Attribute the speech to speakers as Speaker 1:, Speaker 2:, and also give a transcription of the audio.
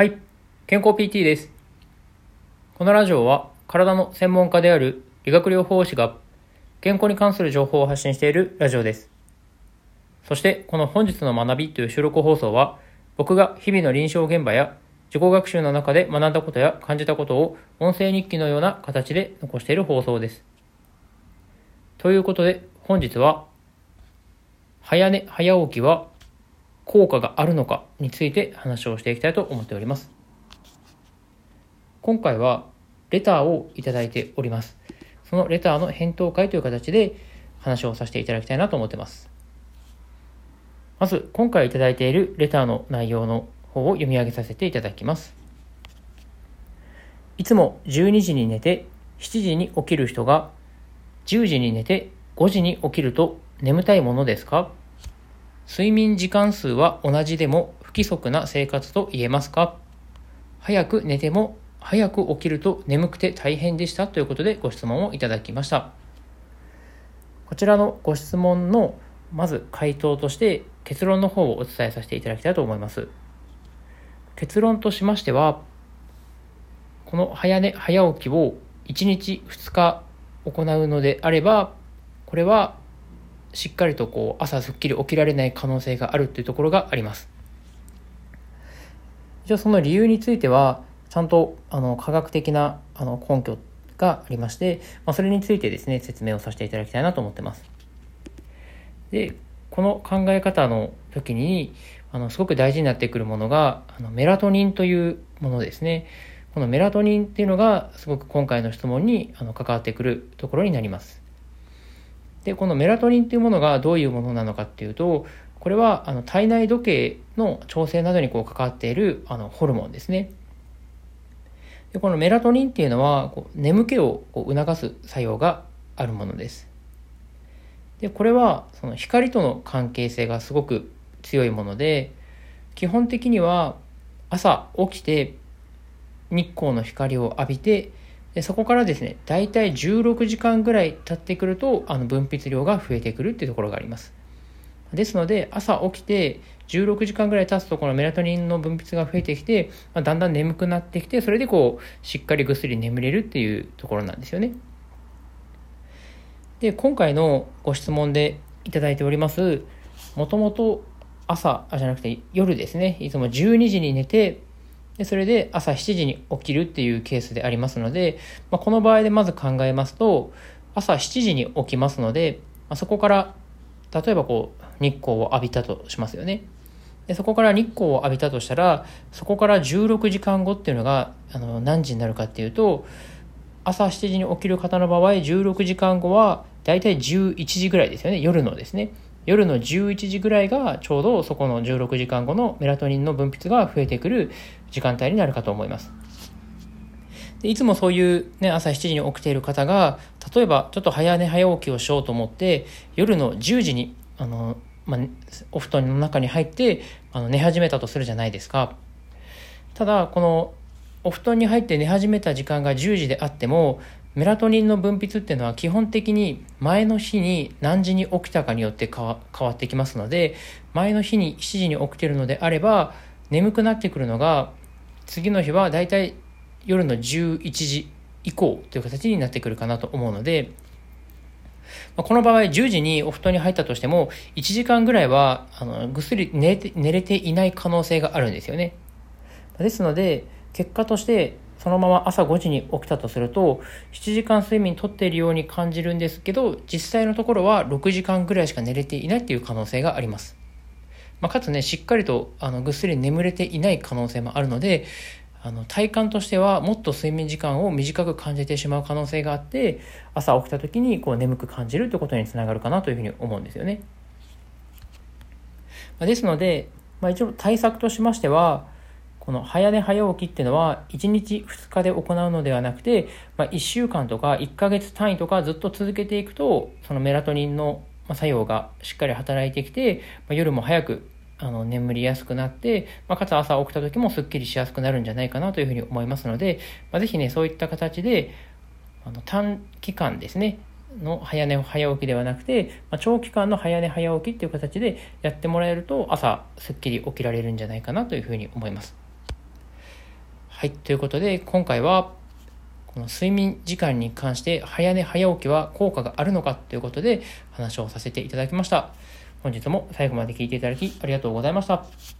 Speaker 1: はい、健康 PT です。このラジオは体の専門家である理学療法士が健康に関する情報を発信しているラジオです。そしてこの本日の学びという収録放送は僕が日々の臨床現場や自己学習の中で学んだことや感じたことを音声日記のような形で残している放送です。ということで本日は早寝早起きは効果があるのかについて話をしていきたいと思っております。今回はレターをいただいております。そのレターの返答会という形で話をさせていただきたいなと思ってます。まず、今回いただいているレターの内容の方を読み上げさせていただきます。いつも12時に寝て7時に起きる人が10時に寝て5時に起きると眠たいものですか？睡眠時間数は同じでも不規則な生活と言えますか？早く寝ても早く起きると眠くて大変でしたということでご質問をいただきました。こちらのご質問のまず回答として結論の方をお伝えさせていただきたいと思います。結論としましては、この早寝早起きを1日2日行うのであれば、これはしっかりとこう朝すっきり起きられない可能性があるというところがあります。一応その理由については、ちゃんとあの科学的なあの根拠がありまして、まあ、それについてですね、説明をさせていただきたいなと思ってます。で、この考え方の時に、あの、すごく大事になってくるものが、あのメラトニンというものですね。このメラトニンっていうのが、すごく今回の質問にあの関わってくるところになります。で、このメラトニンっていうものがどういうものなのかっていうと、これはあの体内時計の調整などにこう関わっているあのホルモンですね。でこのメラトニンっていうのはこう眠気をこう促す作用があるものです。でこれはその光との関係性がすごく強いもので基本的には朝起きて日光の光を浴びてでそこからですね大体16時間ぐらい経ってくるとあの分泌量が増えてくるっていうところがあります。ですので朝起きて16時間ぐらい経つとこのメラトニンの分泌が増えてきて、まあ、だんだん眠くなってきてそれでこうしっかりぐっすり眠れるっていうところなんですよね。で今回のご質問でいただいておりますもともと朝じゃなくて夜ですねいつも12時に寝てでそれで朝7時に起きるっていうケースでありますので、まあ、この場合でまず考えますと朝7時に起きますので、まあ、そこから例えばこう日光を浴びたとしますよね。でそこから日光を浴びたとしたらそこから16時間後っていうのがあの何時になるかっていうと朝7時に起きる方の場合16時間後はだいたい11時ぐらいですよね。夜のですね。夜の11時ぐらいがちょうどそこの16時間後のメラトニンの分泌が増えてくる時間帯になるかと思います。でいつもそういう、ね、朝7時に起きている方が例えばちょっと早寝早起きをしようと思って夜の10時にあの、まあ、お布団の中に入ってあの寝始めたとするじゃないですか。ただこのお布団に入って寝始めた時間が10時であってもメラトニンの分泌っていうのは基本的に前の日に何時に起きたかによって変わってきますので前の日に7時に起きてるのであれば眠くなってくるのが次の日はだいたい夜の11時以降という形になってくるかなと思うのでこの場合10時にお布団に入ったとしても1時間ぐらいはあのぐっすり寝て寝れていない可能性があるんですよね。ですので結果としてそのまま朝5時に起きたとすると7時間睡眠とっているように感じるんですけど実際のところは6時間ぐらいしか寝れていないっていう可能性があります、まあ、かつねしっかりとあのぐっすり眠れていない可能性もあるのであの体感としてはもっと睡眠時間を短く感じてしまう可能性があって朝起きた時にこう眠く感じるということにつながるかなというふうに思うんですよね、まあ、ですので、まあ、一応対策としましてはこの早寝早起きっていうのは1日2日で行うのではなくて、まあ、1週間とか1ヶ月単位とかずっと続けていくとそのメラトニンの作用がしっかり働いてきて、まあ、夜も早くあの眠りやすくなって、まあ、かつ朝起きた時もすっきりしやすくなるんじゃないかなというふうに思いますので、まあ、ぜひねそういった形であの短期間ですねの早寝早起きではなくて、まあ、長期間の早寝早起きっていう形でやってもらえると朝すっきり起きられるんじゃないかなというふうに思います。はい。ということで、今回は、この睡眠時間に関して早寝早起きは効果があるのかということで話をさせていただきました。本日も最後まで聞いていただきありがとうございました。